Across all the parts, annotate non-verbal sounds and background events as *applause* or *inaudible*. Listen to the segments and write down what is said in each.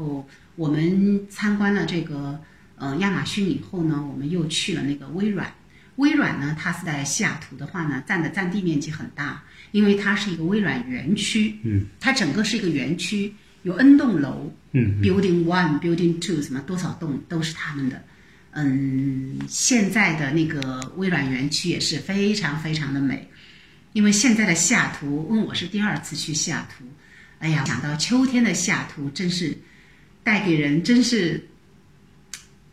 哦，我们参观了这个呃亚马逊以后呢，我们又去了那个微软。微软呢，它是在西雅图的话呢，占的占地面积很大，因为它是一个微软园区。嗯，它整个是一个园区，有 N 栋楼。嗯，Building One、Building Two 什么多少栋都是他们的。嗯，现在的那个微软园区也是非常非常的美，因为现在的西雅图，问我是第二次去西雅图，哎呀，想到秋天的西雅图，真是带给人真是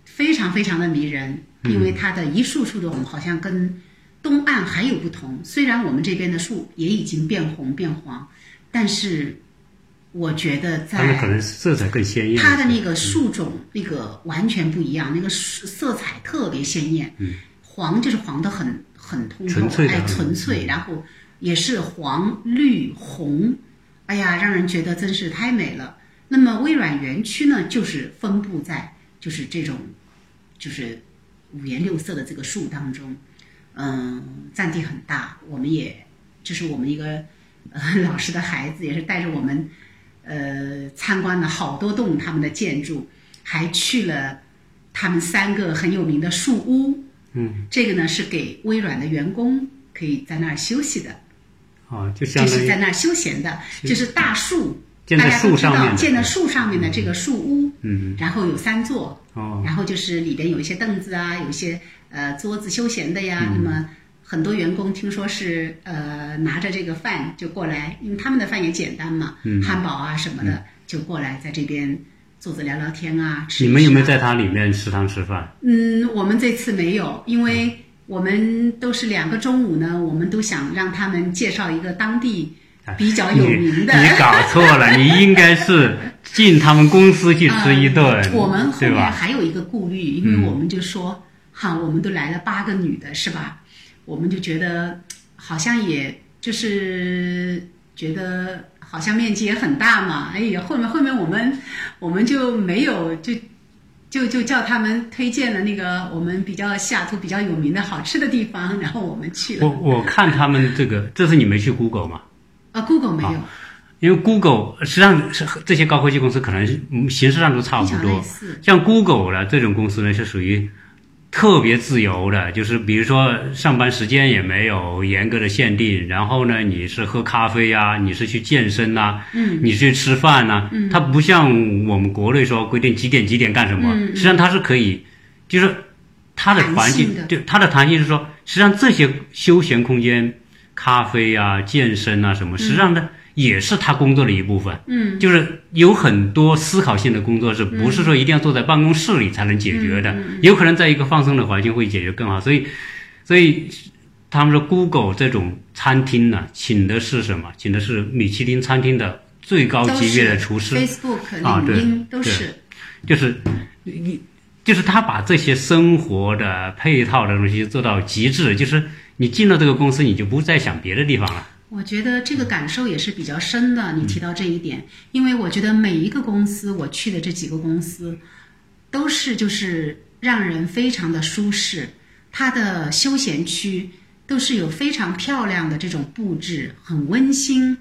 非常非常的迷人，因为它的一束束的红好像跟东岸还有不同。虽然我们这边的树也已经变红变黄，但是我觉得在它们可能色彩更鲜艳。它的那个树种那个完全不一样，那个色彩特别鲜艳，嗯，黄就是黄的很很通透，哎，很纯粹，然后也是黄绿红，哎呀，让人觉得真是太美了。那么微软园区呢，就是分布在就是这种就是五颜六色的这个树当中，嗯，占地很大。我们也这是我们一个呃 *laughs* 老师的孩子，也是带着我们呃参观了好多栋他们的建筑，还去了他们三个很有名的树屋。嗯，这个呢是给微软的员工可以在那儿休息的，啊，就相当于就是在那儿休闲的，就是大树。建在树上面建在树上面的这个树屋，嗯，然后有三座，哦，然后就是里边有一些凳子啊，有一些呃桌子休闲的呀。嗯那么很多员工听说是呃拿着这个饭就过来，因为他们的饭也简单嘛，嗯汉堡啊什么的、就过来在这边坐着聊聊天啊。你们有没有在它里面食堂吃饭？嗯，我们这次没有，因嗯为我们都是两个中午呢，我们都想让他们介绍一个当地 *laughs* 比较有名的。你你搞错了，你应该是进他们公司去吃一顿，嗯我们后面？还有一个顾虑，因为我们就说，哈，我们都来了八个女的，是吧？我们就觉得好像也就是觉得好像面积也很大嘛。哎呀，后面后面我们我们就没有就。就就叫他们推荐了那个我们比较西雅图比较有名的好吃的地方，然后我们去我了。我我看他们这个，这是你没去 Google 吗？啊，Google 没有，因为 Google 实际上是这些高科技公司可能形式上都差不多。像 Google 呢这种公司呢是属于特别自由的，就是比如说上班时间也没有严格的限定，然后呢你是喝咖啡呀、你是去健身呐、嗯，你去吃饭呐、嗯它不像我们国内说规定几点几点干什么，实际上它是可以，就是它的环境就它的弹性是说，实际上这些休闲空间，咖啡啊、健身啊什么，实际上呢、也是他工作的一部分。嗯，就是有很多思考性的工作，是不是说一定要坐在办公室里才能解决的？嗯有可能在一个放松的环境会解决更好。所以，所以他们说 Google 这种餐厅呢，请的是什么？请的是米其林餐厅的最高级别的厨师，Facebook、啊对都对是。就是你，就是他把这些生活的配套的东西做到极致，就是你进了这个公司，你就不再想别的地方了。我觉得这个感受也是比较深的。你提到这一点，因为我觉得每一个公司，我去的这几个公司，都是就是让人非常的舒适。它的休闲区都是有非常漂亮的这种布置，很温馨。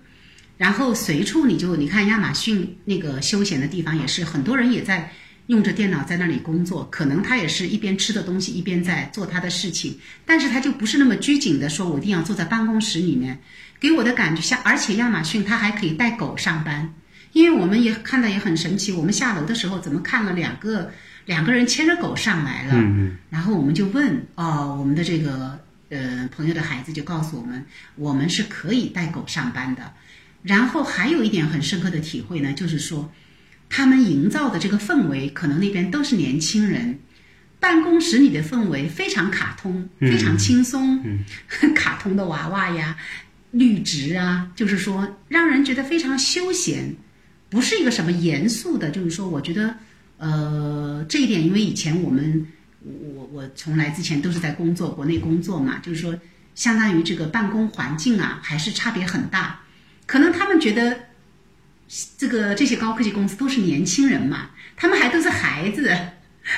然后随处你就你看亚马逊那个休闲的地方，也是很多人也在用着电脑在那里工作，可能他也是一边吃的东西一边在做他的事情，但是他就不是那么拘谨的说，我一定要坐在办公室里面。给我的感觉像，而且亚马逊它还可以带狗上班，因为我们也看到也很神奇，我们下楼的时候怎么看了两个两个人牵着狗上来了，嗯然后我们就问哦，我们的这个呃朋友的孩子就告诉我们，我们是可以带狗上班的。然后还有一点很深刻的体会呢，就是说，他们营造的这个氛围，可能那边都是年轻人，办公室里的氛围非常卡通，嗯非常轻松，嗯 *laughs* 卡通的娃娃呀，绿植啊，就是说让人觉得非常休闲，不是一个什么严肃的，就是说，我觉得，呃，这一点，因为以前我们，我我从来之前都是在工作，国内工作嘛，就是说，相当于这个办公环境啊，还是差别很大。可能他们觉得，这个这些高科技公司都是年轻人嘛，他们还都是孩子，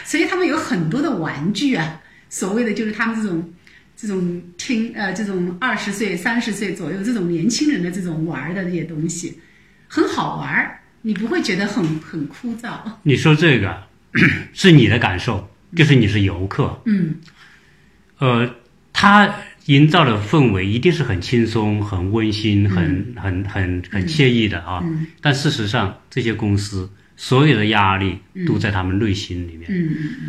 所以他们有很多的玩具啊。所谓的就是他们这种这种听呃这种二十岁、三十岁左右这种年轻人的这种玩儿的这些东西，很好玩儿。你不会觉得很很枯燥？你说这个是你的感受，就是你是游客，嗯呃，他营造的氛围一定是很轻松、很温馨、很很很很惬意的啊。嗯。但事实上，这些公司所有的压力都在他们内心里面，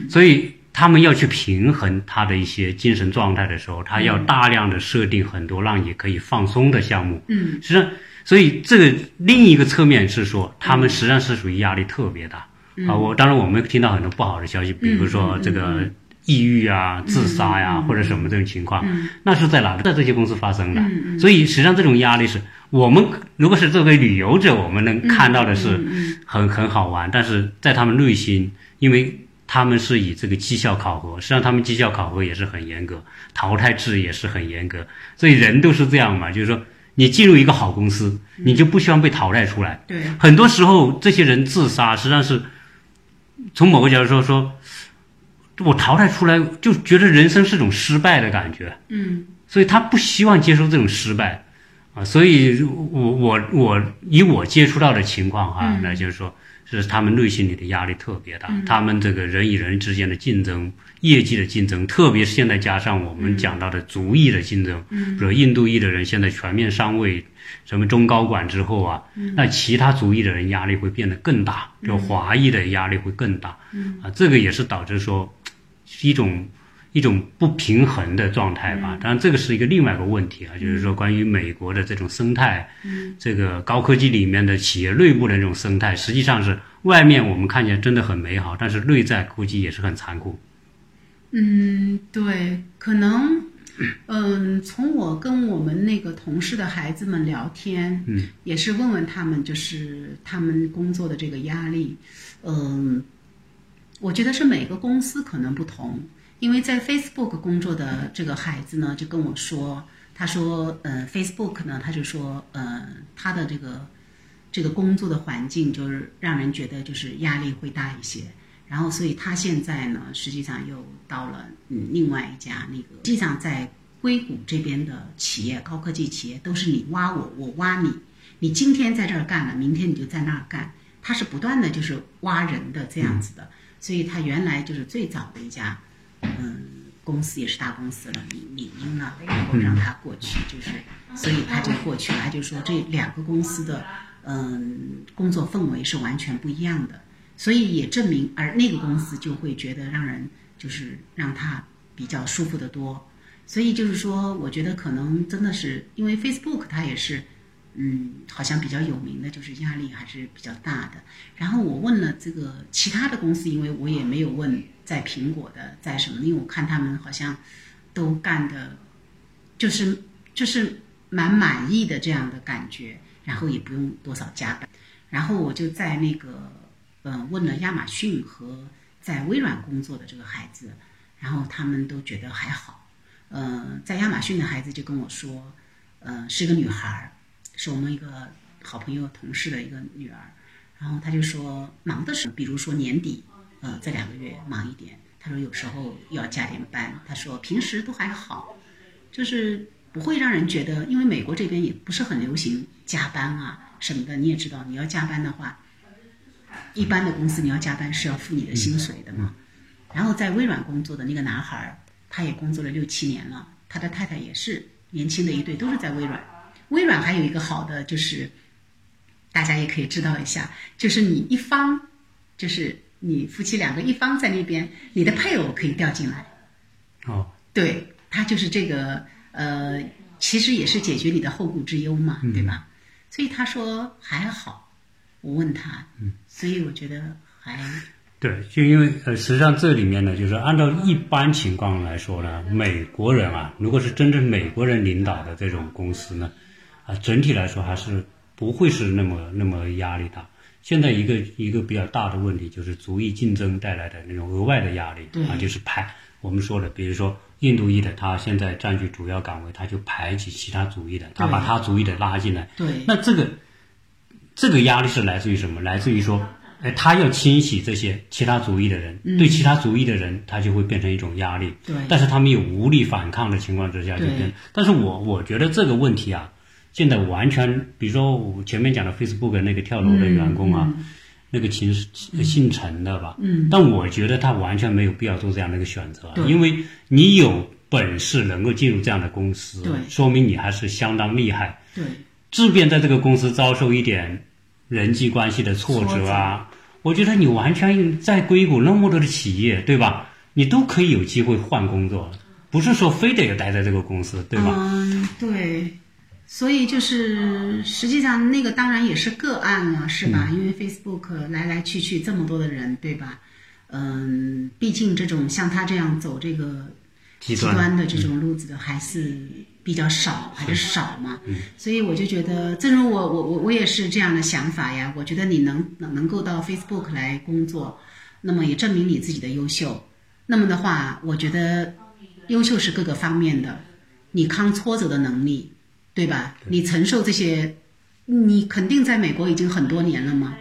所以他们要去平衡他的一些精神状态的时候，他要大量的设定很多让你可以放松的项目。嗯。实际上，所以这个另一个侧面是说，他们实际上是属于压力特别大、啊。我当然我们听到很多不好的消息，比如说这个抑郁啊、自杀呀、或者什么这种情况，那是在哪？在这些公司发生的。所以实际上这种压力是我们如果是作为旅游者，我们能看到的是很很好玩，但是在他们内心，因为。他们是以这个绩效考核，实际上他们绩效考核也是很严格，淘汰制也是很严格，所以人都是这样嘛，就是说你进入一个好公司，你就不希望被淘汰出来。对，很多时候这些人自杀，实际上是从某个角度说说，我淘汰出来就觉得人生是种失败的感觉，嗯。所以他不希望接受这种失败啊。所以我我我以我接触到的情况哈、那就是说是他们内心里的压力特别大，他们这个人与人之间的竞争、业绩的竞争，特别是现在加上我们讲到的族裔的竞争，比如印度裔的人现在全面上位，什么中高管之后啊，那其他族裔的人压力会变得更大，就华裔的压力会更大，啊，这个也是导致说是一种。一种不平衡的状态吧，当然这个是一个另外一个问题啊，就是说关于美国的这种生态，这个高科技里面的企业内部的这种生态，实际上是外面我们看起来真的很美好，但是内在估计也是很残酷。嗯，对，可能，嗯，从我跟我们那个同事的孩子们聊天，嗯，也是问问他们，就是他们工作的这个压力，嗯，我觉得是每个公司可能不同。因为在 Facebook 工作的这个孩子呢，就跟我说，他说，呃，Facebook 呢，他就说，呃，他的这个这个工作的环境就是让人觉得就是压力会大一些。然后，所以他现在呢，实际上又到了嗯另外一家那个，实际上在硅谷这边的企业，高科技企业都是你挖我，我挖你，你今天在这儿干了，明天你就在那儿干，他是不断的就是挖人的这样子的。所以他原来就是最早的一家。嗯，公司也是大公司了，李李英呢，然后让他过去，就是，所以他就过去了。他就说这两个公司的嗯工作氛围是完全不一样的，所以也证明，而那个公司就会觉得让人就是让他比较舒服的多。所以就是说，我觉得可能真的是因为 Facebook 它也是。嗯，好像比较有名的就是压力还是比较大的。然后我问了这个其他的公司，因为我也没有问在苹果的在什么，因为我看他们好像都干的，就是就是蛮满意的这样的感觉，然后也不用多少加班。然后我就在那个呃问了亚马逊和在微软工作的这个孩子，然后他们都觉得还好。呃，在亚马逊的孩子就跟我说，呃，是个女孩儿。是我们一个好朋友同事的一个女儿，然后她就说忙的时候，比如说年底，呃，这两个月忙一点。她说有时候要加点班。她说平时都还好，就是不会让人觉得，因为美国这边也不是很流行加班啊什么的。你也知道，你要加班的话，一般的公司你要加班是要付你的薪水的嘛。然后在微软工作的那个男孩，他也工作了六七年了，他的太太也是年轻的一对，都是在微软。微软还有一个好的就是，大家也可以知道一下，就是你一方，就是你夫妻两个一方在那边，你的配偶可以调进来。哦，对，他就是这个呃，其实也是解决你的后顾之忧嘛，对吧？所以他说还好。我问他，嗯，所以我觉得还对，就因为呃，实际上这里面呢，就是按照一般情况来说呢，美国人啊，如果是真正美国人领导的这种公司呢。啊，整体来说还是不会是那么那么压力大。现在一个一个比较大的问题就是族裔竞争带来的那种额外的压力啊，就是排我们说的，比如说印度裔的，他现在占据主要岗位，他就排挤其他族裔的，他把他族裔的拉进来。对，那这个这个压力是来自于什么？来自于说，哎，他要清洗这些其他族裔的人，嗯、对其他族裔的人，他就会变成一种压力。对，但是他们又无力反抗的情况之下，就变。但是我我觉得这个问题啊。现在完全，比如说我前面讲的 Facebook 那个跳楼的员工啊，那个秦姓陈的吧，嗯，但我觉得他完全没有必要做这样的一个选择，因为你有本事能够进入这样的公司，对说明你还是相当厉害。对，即便在这个公司遭受一点人际关系的挫折啊，我觉得你完全在硅谷那么多的企业，对吧？你都可以有机会换工作，不是说非得要待在这个公司，对吧？嗯，对。所以就是，实际上那个当然也是个案了，是吧？因为 Facebook 来来去去这么多的人，对吧？嗯，毕竟这种像他这样走这个极端的这种路子的还是比较少，还是少嘛。所以我就觉得，正如我我我我也是这样的想法呀。我觉得你能能能够到 Facebook 来工作，那么也证明你自己的优秀。那么的话，我觉得优秀是各个方面的，你抗挫折的能力，对吧？你承受这些，你肯定在美国已经很多年了嘛。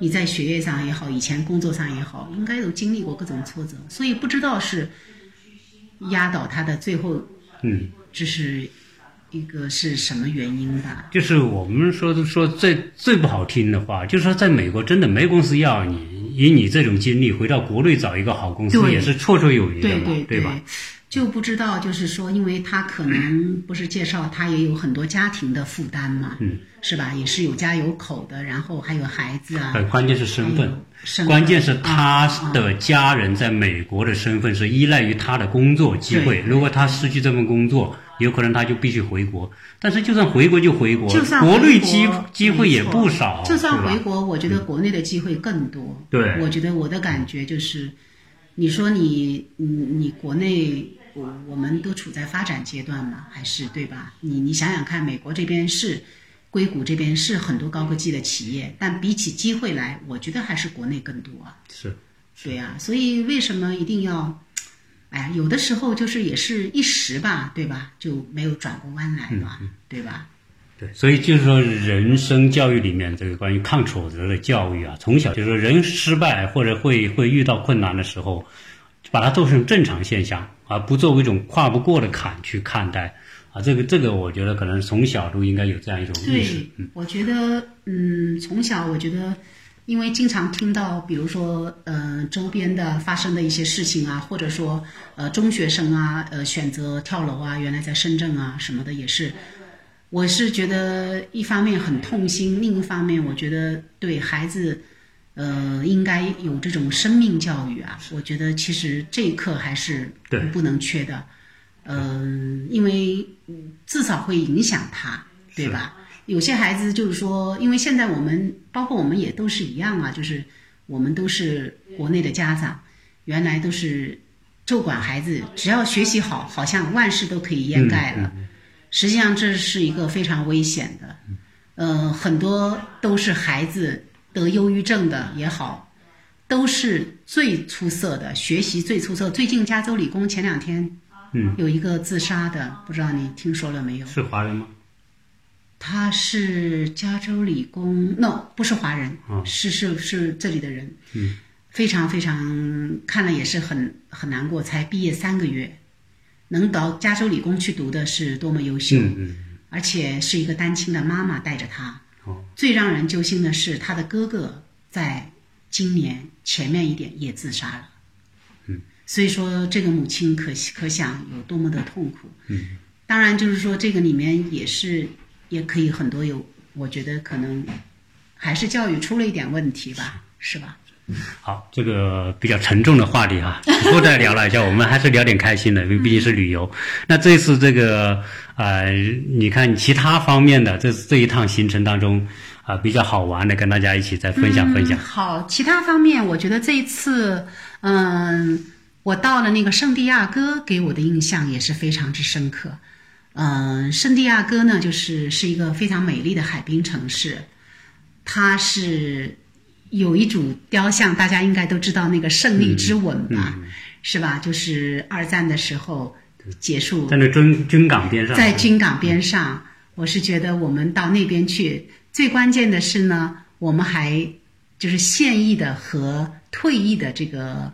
你在学业上也好，以前工作上也好，应该都经历过各种挫折，所以不知道是压倒他的最后，嗯，这是一个是什么原因吧？就是我们说的说最最不好听的话，就是说在美国真的没公司要你，以你这种经历回到国内找一个好公司也是绰绰有余的对嘛，对吧？就不知道，就是说，因为他可能不是介绍他也有很多家庭的负担嘛，嗯，是吧？也是有家有口的，然后还有孩子啊，呃，关键是身份，身份关键是他啊的家人在美国的身份是依赖于他的工作机会。如果他失去这份工作，有可能他就必须回国。但是就算回国就回国，就算国内机机会也不少，就算回国，我觉得国内的机会更多。对我觉得我的感觉就是，你说你，你你国内，我我们都处在发展阶段嘛，还是对吧？你你想想看，美国这边是。硅谷这边是很多高科技的企业，但比起机会来，我觉得还是国内更多啊。是对呀、所以为什么一定要？哎呀，有的时候就是也是一时吧，对吧？就没有转过弯来嘛，对吧？对，所以就是说，人生教育里面这个关于抗挫折的教育啊，从小就是说人失败或者会会遇到困难的时候，把它做成正常现象，而不作为一种跨不过的坎去看待。啊，这个这个，我觉得可能从小都应该有这样一种意识。对，我觉得，嗯，从小我觉得，因为经常听到，比如说，呃，周边的发生的一些事情啊，或者说，呃，中学生啊，呃，选择跳楼啊，原来在深圳啊什么的，也是，我是觉得一方面很痛心，另一方面我觉得对孩子，呃，应该有这种生命教育啊，我觉得其实这一课还是不能缺的。嗯，因为嗯至少会影响他，对吧？有些孩子就是说，因为现在我们包括我们也都是一样啊，就是我们都是国内的家长，原来都是就管孩子，只要学习好，好像万事都可以掩盖了。实际上这是一个非常危险的，呃，很多都是孩子得忧郁症的也好，都是最出色的，学习最出色。最近加州理工前两天嗯，有一个自杀的，不知道你听说了没有？是华人吗？他是加州理工，no，不是华人，哦是是是这里的人，嗯，非常非常看了也是很很难过，才毕业三个月，能到加州理工去读的是多么优秀，嗯嗯，而且是一个单亲的妈妈带着他。哦，最让人揪心的是，他的哥哥在今年前面一点也自杀了。嗯，所以说这个母亲可可想有多么的痛苦。嗯，当然就是说这个里面也是也可以很多有，我觉得可能还是教育出了一点问题吧，是吧？*laughs* 好，这个比较沉重的话题哈，以后再聊了一下，我们还是聊点开心的，因为毕竟是旅游。那这次这个呃，你看其他方面的这这一趟行程当中啊、比较好玩的，跟大家一起再分享分享嗯。。好，其他方面，我觉得这一次，嗯，我到了那个圣地亚哥，给我的印象也是非常之深刻。嗯，圣地亚哥呢，就是是一个非常美丽的海滨城市，它是有一组雕像，大家应该都知道那个胜利之吻吧，是吧？就是二战的时候结束在那军军港边上，在军港边上，我是觉得我们到那边去，最关键的是呢，我们还就是现役的和退役的这个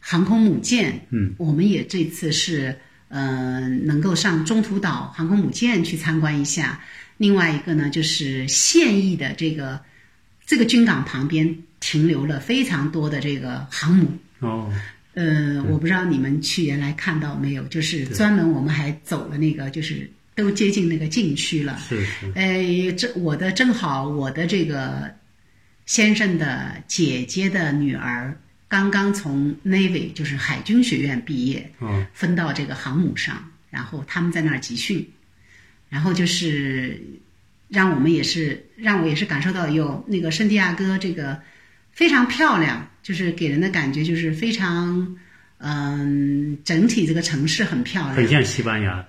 航空母舰，嗯，我们也这次是呃能够上中途岛航空母舰去参观一下。另外一个呢就是现役的这个这个军港旁边停留了非常多的这个航母。哦，呃，我不知道你们去原来看到没有，就是专门我们还走了那个，就是都接近那个禁区了。是是，呃，这我的正好我的这个先生的姐姐的女儿刚刚从 Navy 就是海军学院毕业，哦，分到这个航母上，然后他们在那儿集训，然后就是让我们也是让我也是感受到有那个圣地亚哥这个非常漂亮，就是给人的感觉就是非常嗯，整体这个城市很漂亮，很像西班牙。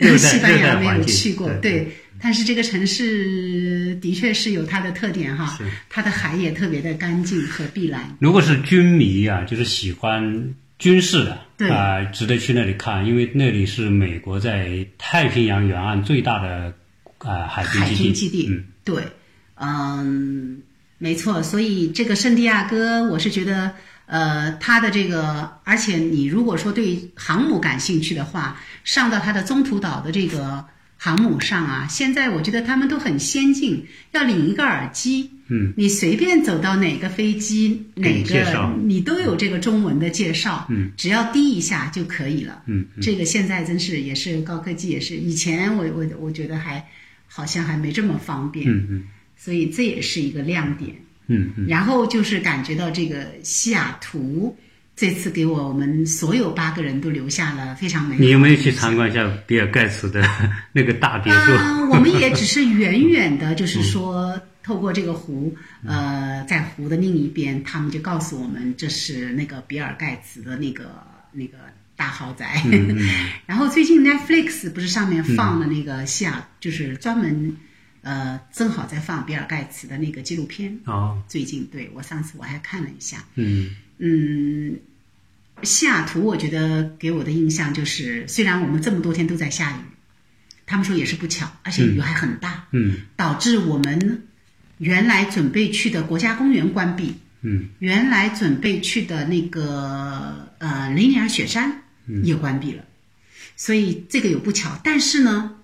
*laughs* 西班牙没有去过，对对，但是这个城市的确是有它的特点哈，它的海也特别的干净和碧蓝。如果是军迷啊，就是喜欢军事的，对啊、值得去那里看，因为那里是美国在太平洋沿岸最大的啊、海军基地。军基地，嗯，对，嗯，没错。所以这个圣地亚哥，我是觉得，呃，它的这个，而且你如果说对航母感兴趣的话，上到它的中途岛的这个航母上啊，现在我觉得他们都很先进，要领一个耳机，嗯，你随便走到哪个飞机，哪个你都有这个中文的介绍，嗯，只要滴一下就可以了，嗯，这个现在真是也是高科技，也是以前我我我觉得还好像还没这么方便，嗯嗯所以这也是一个亮点。嗯嗯，然后就是感觉到这个西雅图这次给我们所有八个人都留下了非常美好的你有没有去参观一下比尔盖茨的 *laughs* 那个大别墅？啊，*laughs* 我们也只是远远的，就是说，透过这个湖，呃，在湖的另一边，他们就告诉我们，这是那个比尔盖茨的那个那个大豪宅。嗯 *laughs* 然后最近 Netflix 不是上面放了那个西雅，就是专门，呃，正好在放比尔盖茨的那个纪录片。哦，最近对我上次我还看了一下，嗯。嗯，西雅图我觉得给我的印象就是，虽然我们这么多天都在下雨，他们说也是不巧，而且雨还很大，嗯。导致我们原来准备去的国家公园关闭，嗯。原来准备去的那个呃雷尼尔雪山也关闭了，所以这个有不巧，但是呢，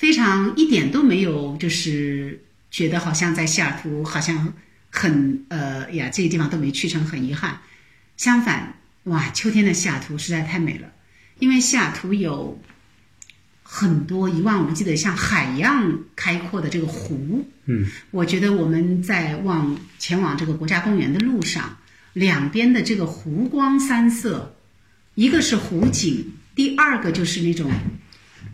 非常一点都没有就是觉得好像在西雅图好像很呃呀这个地方都没去成很遗憾，相反哇秋天的西雅图实在太美了，因为西雅图有很多一望无际的像海一样开阔的这个湖，嗯。我觉得我们在往前往这个国家公园的路上，两边的这个湖光山色，一个是湖景，第二个就是那种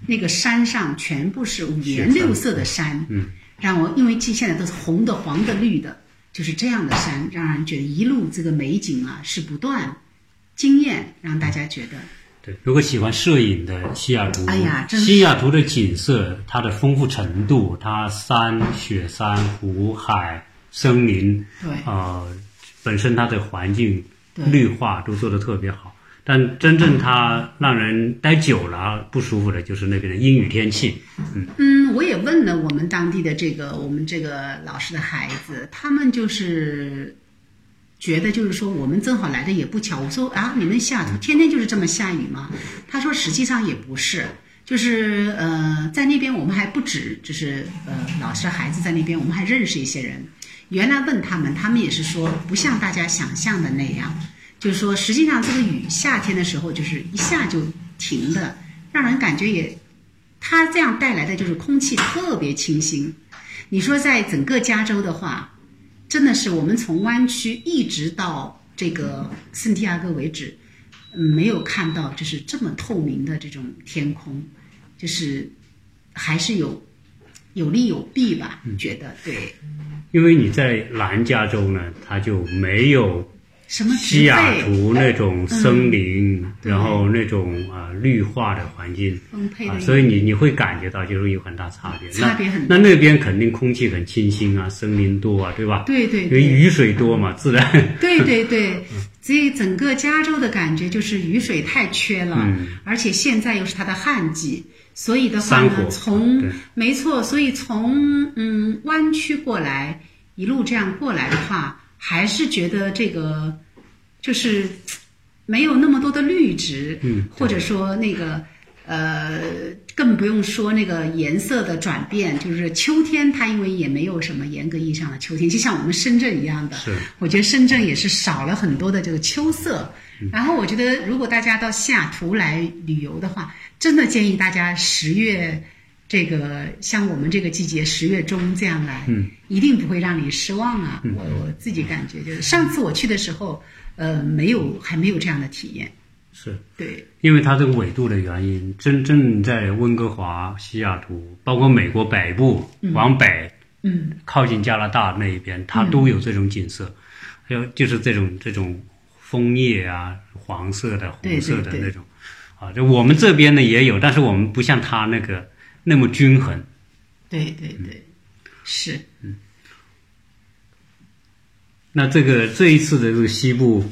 那个山上全部是五颜六色的山，嗯，让我因为这现在都是红的、黄的、绿的，就是这样的山，让人觉得一路这个美景啊是不断惊艳，让大家觉得对，如果喜欢摄影的西雅图，哎呀真西雅图的景色，它的丰富程度，它山、雪山、湖、海、森林，对呃，本身它的环境对绿化都做得特别好。但真正它让人待久了不舒服的，就是那边的阴雨天气。嗯，我也问了我们当地的这个我们这个老师的孩子，他们就是觉得就是说我们正好来的也不巧。我说啊，你们西雅图天天就是这么下雨吗？他说实际上也不是，就是呃在那边我们还不止，就是呃老师孩子在那边，我们还认识一些人。原来问他们，他们也是说不像大家想象的那样，就是说实际上这个雨夏天的时候就是一下就停的，让人感觉也它这样带来的就是空气特别清新。你说在整个加州的话，真的是我们从湾区一直到这个圣地亚哥为止，没有看到就是这么透明的这种天空，就是还是有有利有弊吧？觉得对因为你在南加州呢，它就没有什么西雅图那种森林，对然后那种啊、呃绿化的环境。啊，丰沛的，所以你你会感觉到就是有很大差别。差别很那那那边肯定空气很清新啊，森林多啊，对吧？对对因为。雨水多嘛，自然。对对对，*laughs* 所以整个加州的感觉就是雨水太缺了，嗯而且现在又是它的旱季，所以的话呢，从没错，所以从嗯湾区过来，一路这样过来的话，还是觉得这个就是没有那么多的绿植，嗯或者说那个呃，更不用说那个颜色的转变，就是秋天它因为也没有什么严格意义上的秋天，就像我们深圳一样的。是，我觉得深圳也是少了很多的这个秋色。然后我觉得，如果大家到西雅图来旅游的话，真的建议大家十月这个像我们这个季节十月中这样来，嗯，一定不会让你失望啊。我我自己感觉就是上次我去的时候，呃，没有还没有这样的体验。是。对，因为它这个纬度的原因，真正在温哥华、西雅图，包括美国北部往北，嗯，靠近加拿大那一边，它都有这种景色，还有就是这种这种枫叶啊，黄色的、红色的对对对。那种，啊，就我们这边呢也有，但是我们不像它那个那么均衡。对对对，是。嗯那这个这一次的这个西部，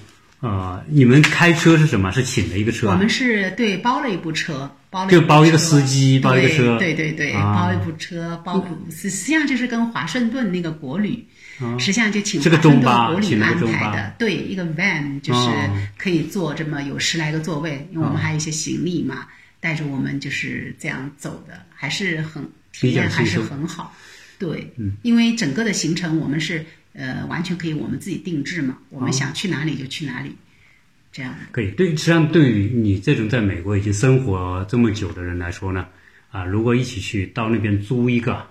呃，你们开车是什么？是请了一个车啊？我们是对包了一部车，包了就包一个司机包一个对车对对对，啊包一部车，包部实实际上就是跟华盛顿那个国旅，实际上就请是个华盛顿中巴国旅安排的，对，一个 van 就是哦可以坐这么有十来个座位，因为我们还有一些行李嘛，带着我们就是这样走的，还是很体验还是很好。对，嗯。因为整个的行程我们是呃完全可以我们自己定制嘛，我们想去哪里就去哪里，这样。可以，对，实际上对于你这种在美国已经生活这么久的人来说呢，啊，如果一起去到那边租一个，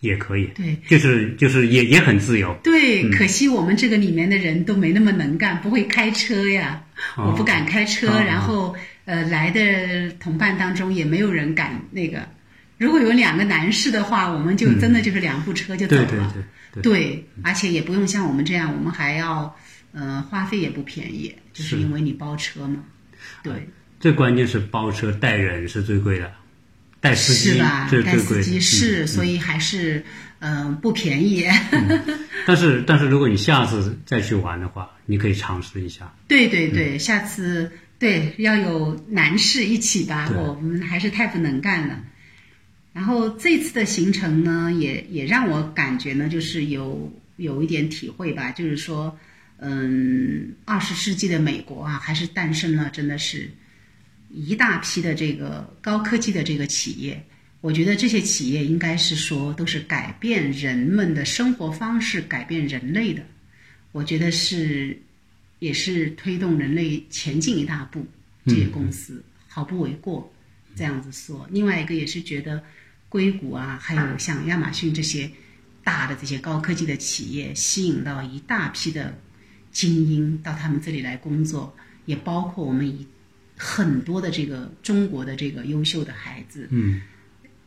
也可以，对，就是就是也也很自由，对，可惜我们这个里面的人都没那么能干，不会开车呀，哦。我不敢开车，哦。然后呃来的同伴当中也没有人敢那个。如果有两个男士的话，我们就真的就是两部车就走了。对对对对，对而且也不用像我们这样，我们还要呃花费也不便宜，就是是因为你包车嘛。对，最关键是包车带人是最贵的，带司机是吧？带司机嗯是，所以还是嗯、呃不便宜。*laughs* 但是但是如果你下次再去玩的话，你可以尝试一下，对对对，下次对要有男士一起吧，我们还是太不能干了。然后这次的行程呢，也也让我感觉呢，就是有有一点体会吧，就是说，嗯，二十世纪的美国啊，还是诞生了真的是一大批的这个高科技的这个企业。我觉得这些企业应该是说都是改变人们的生活方式、改变人类的。我觉得是也是推动人类前进一大步，这些公司毫不为过。这样子说，另外一个也是觉得硅谷啊，还有像亚马逊这些大的这些高科技的企业，吸引到一大批的精英到他们这里来工作，也包括我们一很多的这个中国的这个优秀的孩子，嗯，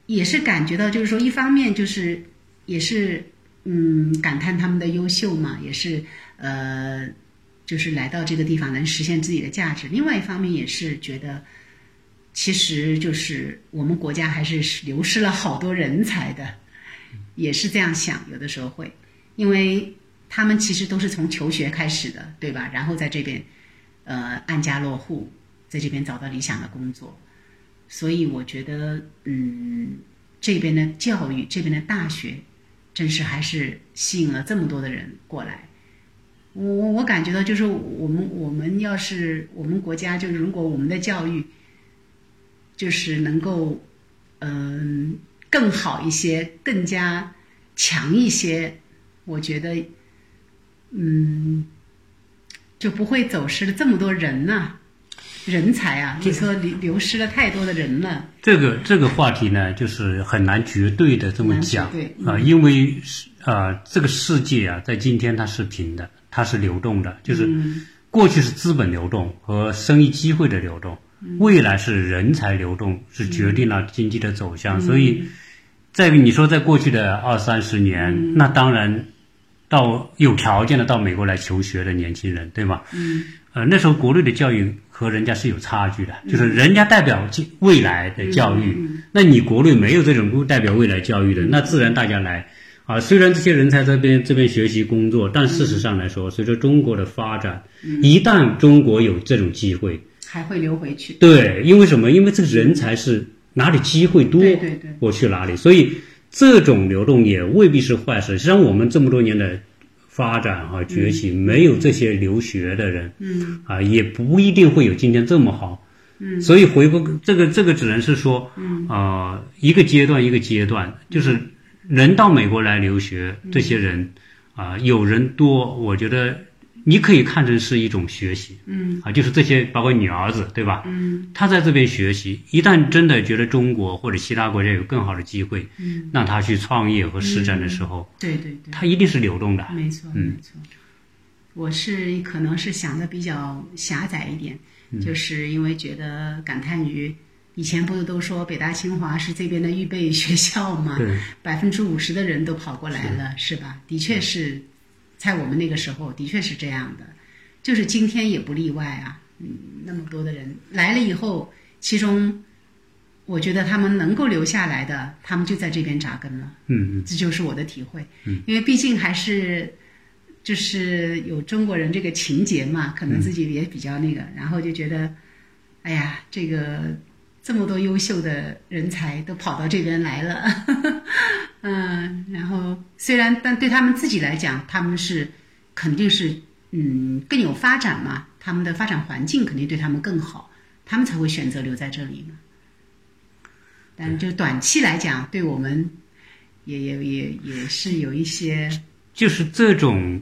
也是感觉到，就是说，一方面就是也是嗯感叹他们的优秀嘛，也是呃就是来到这个地方能实现自己的价值。另外一方面也是觉得，其实就是我们国家还是流失了好多人才的，也是这样想，有的时候会，因为他们其实都是从求学开始的，对吧？然后在这边呃安家落户，在这边找到理想的工作。所以我觉得，嗯，这边的教育，这边的大学，真是还是吸引了这么多的人过来。我我我感觉到，就是我们我们要是我们国家，就是如果我们的教育，就是能够，嗯、更好一些，更加强一些，我觉得，嗯，就不会走失了这么多人呐、人才啊！你说流流失了太多的人了。这个这个话题呢，就是很难绝对的这么讲啊、因为是啊、这个世界啊，在今天它是平的，它是流动的，就是过去是资本流动和生意机会的流动，未来是人才流动，是决定了经济的走向。所以，在你说在过去的二三十年，那当然到有条件的到美国来求学的年轻人，对吗？嗯。呃，那时候国内的教育和人家是有差距的，就是人家代表未未来的教育，那你国内没有这种代表未来教育的，那自然大家来啊。虽然这些人才这边这边学习工作，但事实上来说，随着中国的发展，一旦中国有这种机会，还会流回去。对，因为什么？因为这个人才是哪里机会多，对对对我去哪里，所以这种流动也未必是坏事。实际上，我们这么多年的发展和崛起，没有这些留学的人，嗯啊，也不一定会有今天这么好。嗯，所以回不这个这个只能是说，嗯，呃，一个阶段一个阶段，就是人到美国来留学，这些人啊、有人多，我觉得你可以看成是一种学习，嗯。啊，就是这些包括你儿子对吧？嗯。他在这边学习，一旦真的觉得中国或者其他国家有更好的机会，嗯，让他去创业和施展的时候，对对对，他一定是流动的。没错嗯。没错。我是可能是想的比较狭窄一点，嗯。就是因为觉得感叹于以前不是都说北大清华是这边的预备学校吗？对，百分之五十的人都跑过来了，是吧？的确是，在我们那个时候的确是这样的，就是今天也不例外啊。嗯，那么多的人来了以后，其中我觉得他们能够留下来的，他们就在这边扎根了。嗯嗯这就是我的体会。因为毕竟还是就是有中国人这个情节嘛，可能自己也比较那个，然后就觉得，哎呀，这个这么多优秀的人才都跑到这边来了，*laughs* 嗯，然后虽然但对他们自己来讲，他们是肯定是嗯更有发展嘛，他们的发展环境肯定对他们更好，他们才会选择留在这里嘛。但就短期来讲，对我们也也也也是有一些就是这种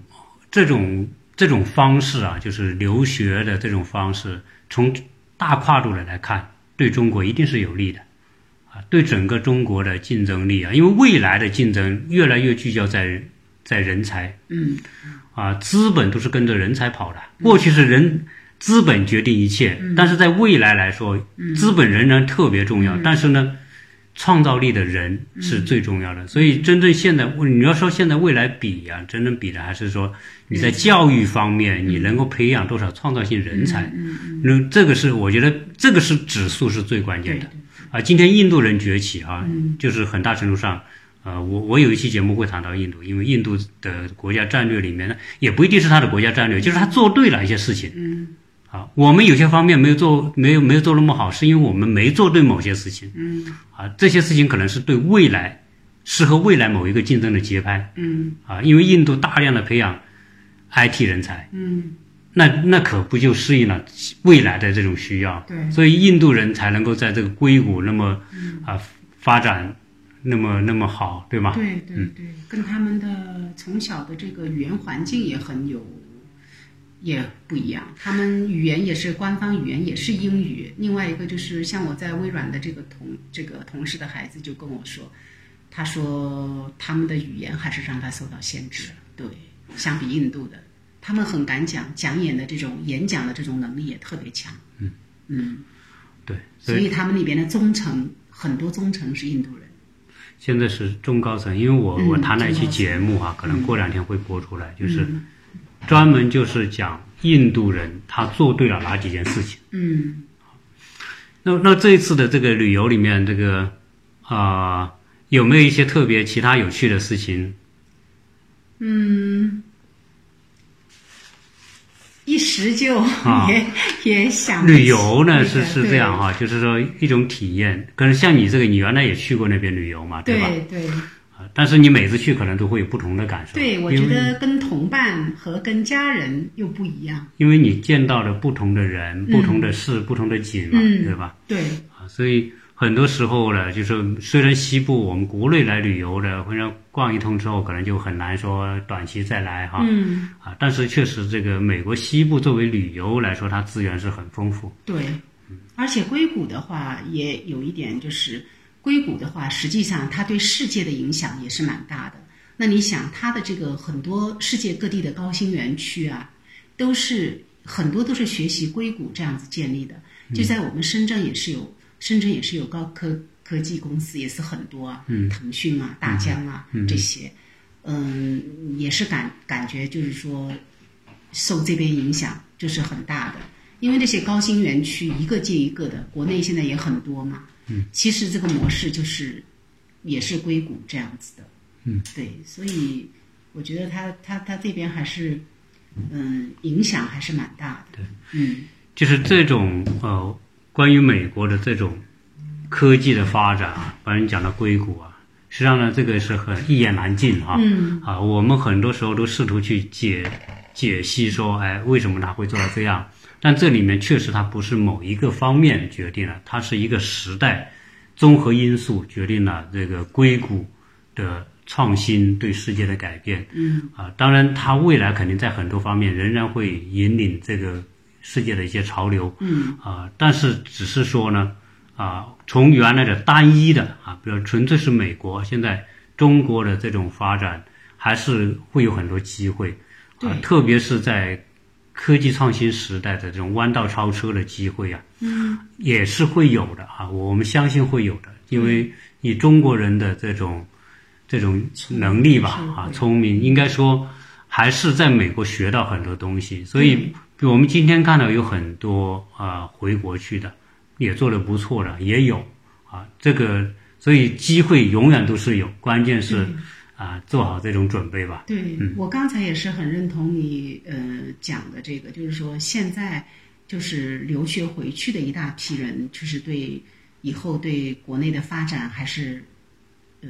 这种这种方式啊，就是留学的这种方式，从大跨度的来看，对中国一定是有利的啊，对整个中国的竞争力啊，因为未来的竞争越来越聚焦在在人才嗯啊，资本都是跟着人才跑的，过去是人。资本决定一切，但是在未来来说，资本仍然特别重要。但是呢，创造力的人是最重要的。所以，真正现在你要说现在未来比啊，真正比的还是说你在教育方面，你能够培养多少创造性人才。那这个是我觉得这个是指数是最关键的啊。今天印度人崛起啊，就是很大程度上。呃，我我有一期节目会谈到印度，因为印度的国家战略里面呢，也不一定是他的国家战略，就是他做对了一些事情。嗯啊，我们有些方面没有做，没有没有做那么好，是因为我们没做对某些事情。嗯啊，这些事情可能是对未来适合未来某一个竞争的节拍。嗯啊，因为印度大量的培养 IT 人才，嗯那那可不就适应了未来的这种需要？对所以印度人才能够在这个硅谷那么啊发展那么那么好，对吗？对对对，跟他们的从小的这个语言环境也很有也不一样，他们语言也是官方语言也是英语。另外一个就是像我在微软的这个同这个同事的孩子就跟我说，他说他们的语言还是让他受到限制。对，相比印度的，他们很敢讲，讲演的这种演讲的这种能力也特别强。嗯嗯，对，所以他们那边的中层很多中层是印度人。现在是中高层，因为我、我嗯谈了一期节目啊，可能过两天会播出来，就是嗯专门就是讲印度人他做对了哪几件事情。嗯那那这一次的这个旅游里面，这个啊、有没有一些特别其他有趣的事情？嗯，一时就啊也、也想旅游呢是是这样哈、就是说一种体验。可是像你这个，你原来也去过那边旅游嘛，对吧？对对对啊，但是你每次去可能都会有不同的感受。对，我觉得跟同伴和跟家人又不一样。因为你见到了不同的人、不同的事、不同的景嘛，嗯对吧？对，啊，所以很多时候呢，就是虽然西部我们国内来旅游的，或者逛一通之后，可能就很难说短期再来哈。嗯，啊，但是确实这个美国西部作为旅游来说，它资源是很丰富。对，而且硅谷的话也有一点，就是硅谷的话，实际上它对世界的影响也是蛮大的。那你想，它的这个很多世界各地的高新园区啊，都是很多都是学习硅谷这样子建立的。就在我们深圳也是有，深圳也是有高科科技公司，也是很多啊，嗯腾讯啊、大疆啊、这些，嗯，也是感感觉就是说受这边影响就是很大的。因为那些高新园区一个接一个的，国内现在也很多嘛。嗯，其实这个模式就是也是硅谷这样子的。嗯，对，所以我觉得他他他这边还是嗯影响还是蛮大的。对，嗯就是这种呃，关于美国的这种科技的发展啊，把人讲到硅谷啊，实际上呢，这个是很一言难尽啊。嗯啊，我们很多时候都试图去解解析说，哎，为什么他会做到这样？但这里面确实它不是某一个方面决定了，它是一个时代综合因素决定了这个硅谷的创新对世界的改变。嗯啊，当然，它未来肯定在很多方面仍然会引领这个世界的一些潮流。嗯啊，但是只是说呢，啊，从原来的单一的啊，比如纯粹是美国，现在中国的这种发展还是会有很多机会啊，特别是在科技创新时代的这种弯道超车的机会啊，嗯。也是会有的啊，我们相信会有的，因为你中国人的这种这种能力吧啊，聪明，应该说还是在美国学到很多东西，所以我们今天看到有很多啊、回国去的，也做的不错的，也有啊，这个所以机会永远都是有，关键是啊做好这种准备吧。对，我刚才也是很认同你呃讲的这个，就是说现在就是留学回去的一大批人，就是对以后对国内的发展还是呃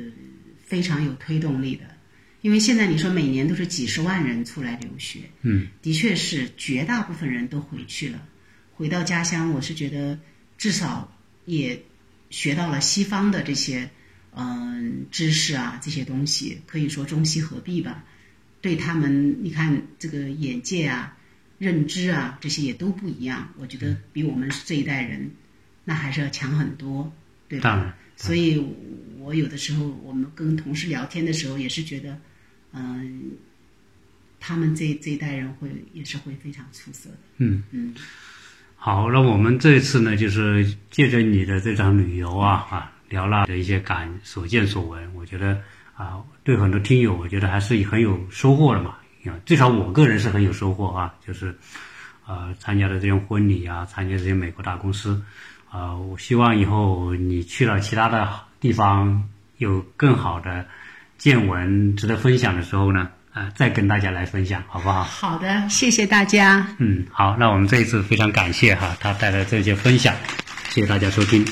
非常有推动力的。因为现在你说每年都是几十万人出来留学，嗯，的确是绝大部分人都回去了，回到家乡，我是觉得至少也学到了西方的这些嗯、知识啊，这些东西可以说中西合璧吧。对他们，你看这个眼界啊、认知啊，这些也都不一样。我觉得比我们这一代人，那还是要强很多，对吧？当然，所以，我有的时候我们跟同事聊天的时候，也是觉得，嗯、他们这这一代人会也是会非常出色的。嗯嗯，好，那我们这一次呢，就是借着你的这场旅游啊啊，聊了的一些感所见所闻，我觉得啊，对很多听友，我觉得还是很有收获的嘛。啊，至少我个人是很有收获啊，就是呃参加的这种婚礼啊，参加这些美国大公司啊，我希望以后你去了其他的地方，有更好的见闻值得分享的时候呢，啊，再跟大家来分享，好不好？好的，谢谢大家。嗯，好，那我们这一次非常感谢哈，他带来这些分享，谢谢大家收听。